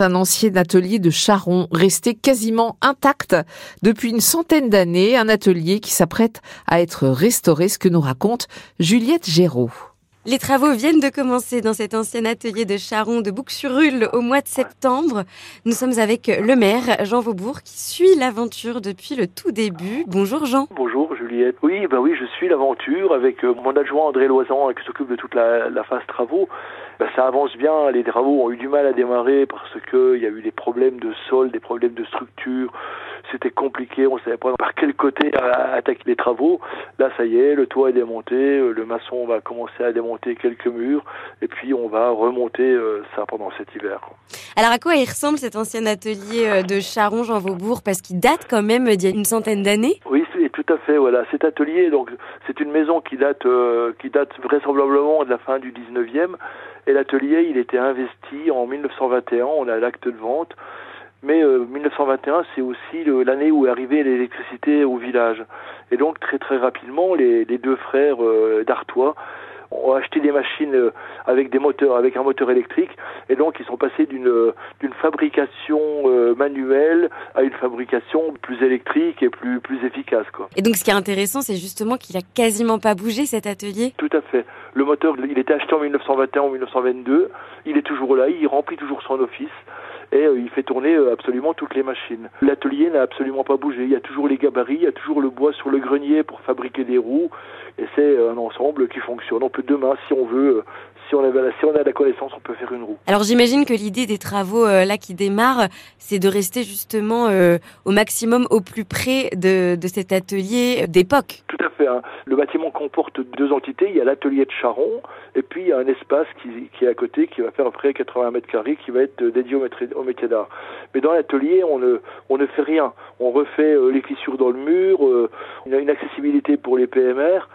Un ancien atelier de Charon, resté quasiment intact depuis une centaine d'années, un atelier qui s'apprête à être restauré, ce que nous raconte Juliette Géraud. Les travaux viennent de commencer dans cet ancien atelier de Charon de Bouc-sur-Rulle au mois de septembre. Nous sommes avec le maire Jean Vaubourg qui suit l'aventure depuis le tout début. Bonjour Jean. Bonjour Juliette. Oui, bah oui, je suis l'aventure avec euh, mon adjoint André Loisan qui s'occupe de toute la, la phase travaux. Ben, ça avance bien. Les travaux ont eu du mal à démarrer parce que il y a eu des problèmes de sol, des problèmes de structure. C'était compliqué. On savait pas par quel côté attaquer les travaux. Là, ça y est, le toit est démonté. Euh, le maçon va commencer à démonter quelques murs et puis on va remonter euh, ça pendant cet hiver. Alors à quoi il ressemble cet ancien atelier euh, de Charon Jean Vaubourg? Parce qu'il date quand même d'il y a une centaine d'années Oui, c'est tout à fait. Voilà, cet atelier donc c'est une maison qui date qui date vraisemblablement de la fin du 19e et l'atelier, il était investi en 1921, on a l'acte de vente. Mais 1921, euh, c'est aussi l'année où est arrivée l'électricité au village. Et donc très très rapidement, les, deux frères euh, d'Artois ont acheté des machines euh, avec des moteurs, avec un moteur électrique, et donc ils sont passés d'une d'une fabrication euh, manuelle à une fabrication plus électrique et plus plus efficace quoi. Et donc ce qui est intéressant, c'est justement qu'il a quasiment pas bougé cet atelier. Tout à fait. Le moteur, il était acheté en 1921 ou 1922, il est toujours là, il remplit toujours son office et euh, il fait tourner absolument toutes les machines. L'atelier n'a absolument pas bougé. Il y a toujours les gabarits, il y a toujours le bois sur le grenier pour fabriquer des roues, et c'est un ensemble qui fonctionne. On peut demain, si on veut, si on, avait, si on a la connaissance, on peut faire une roue. Alors j'imagine que l'idée des travaux euh, là qui démarrent, c'est de rester justement euh, au maximum au plus près de, de cet atelier d'époque. Tout à fait. Hein. Le bâtiment comporte deux entités. Il y a l'atelier de Charon et puis il y a un espace qui, qui, est à côté qui va faire à peu près 80 mètres carrés qui va être dédié au, métier d'art. Mais dans l'atelier, on ne, on ne fait rien. On refait euh, les fissures dans le mur, on a une accessibilité pour les PMR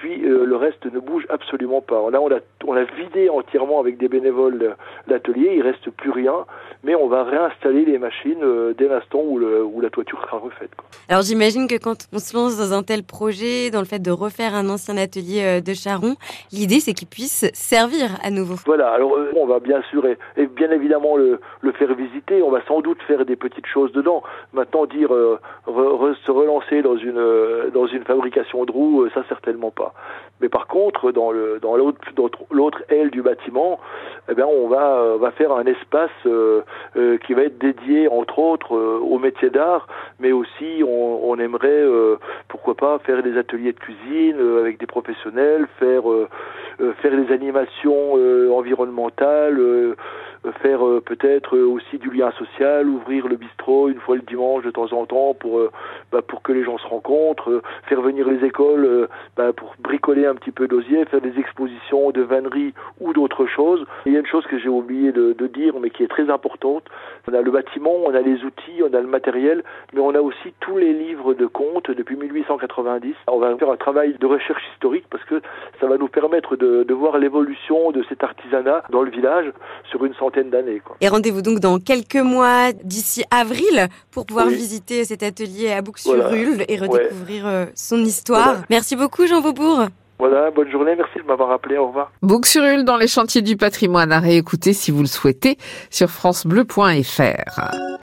puis euh, le reste ne bouge absolument pas. Là, on a, on a vidé entièrement avec des bénévoles l'atelier, il reste plus rien, mais on va réinstaller les machines euh, dès l'instant où, où, la toiture sera refaite. Quoi. Alors j'imagine que quand on se lance dans un tel projet, dans le fait de refaire un ancien atelier euh, de Charon, l'idée c'est qu'il puisse servir à nouveau. Voilà, alors on va bien sûr et, bien évidemment le, le, faire visiter, on va sans doute faire des petites choses dedans. Maintenant dire se relancer dans une, dans une fabrication de roues, ça certainement pas. Mais par contre, dans le dans l'autre aile du bâtiment, eh bien, on va euh, faire un espace euh, euh, qui va être dédié entre autres au métier d'art, mais aussi on, aimerait pourquoi pas faire des ateliers de cuisine avec des professionnels, faire des animations environnementales faire peut-être aussi du lien social, ouvrir le bistrot une fois le dimanche de temps en temps pour bah, pour que les gens se rencontrent, faire venir les écoles bah, pour bricoler un petit peu d'osier, faire des expositions de vannerie ou d'autres choses. Il y a une chose que j'ai oublié de, de, dire, mais qui est très importante. On a le bâtiment, on a les outils, on a le matériel, mais on a aussi tous les livres de comptes depuis 1890. On va faire un travail de recherche historique parce que ça va nous permettre de, de voir l'évolution de cet artisanat dans le village sur une centaine d'années. Et rendez-vous donc dans quelques mois, d'ici avril, pour pouvoir visiter cet atelier à Bouc-sur-Rulle et redécouvrir euh, son histoire. Merci beaucoup Jean Vaubourg. Voilà, bonne journée, merci de m'avoir appelé, au revoir. Bouc-sur-Rulle dans les chantiers du patrimoine à réécouter si vous le souhaitez sur francebleu.fr.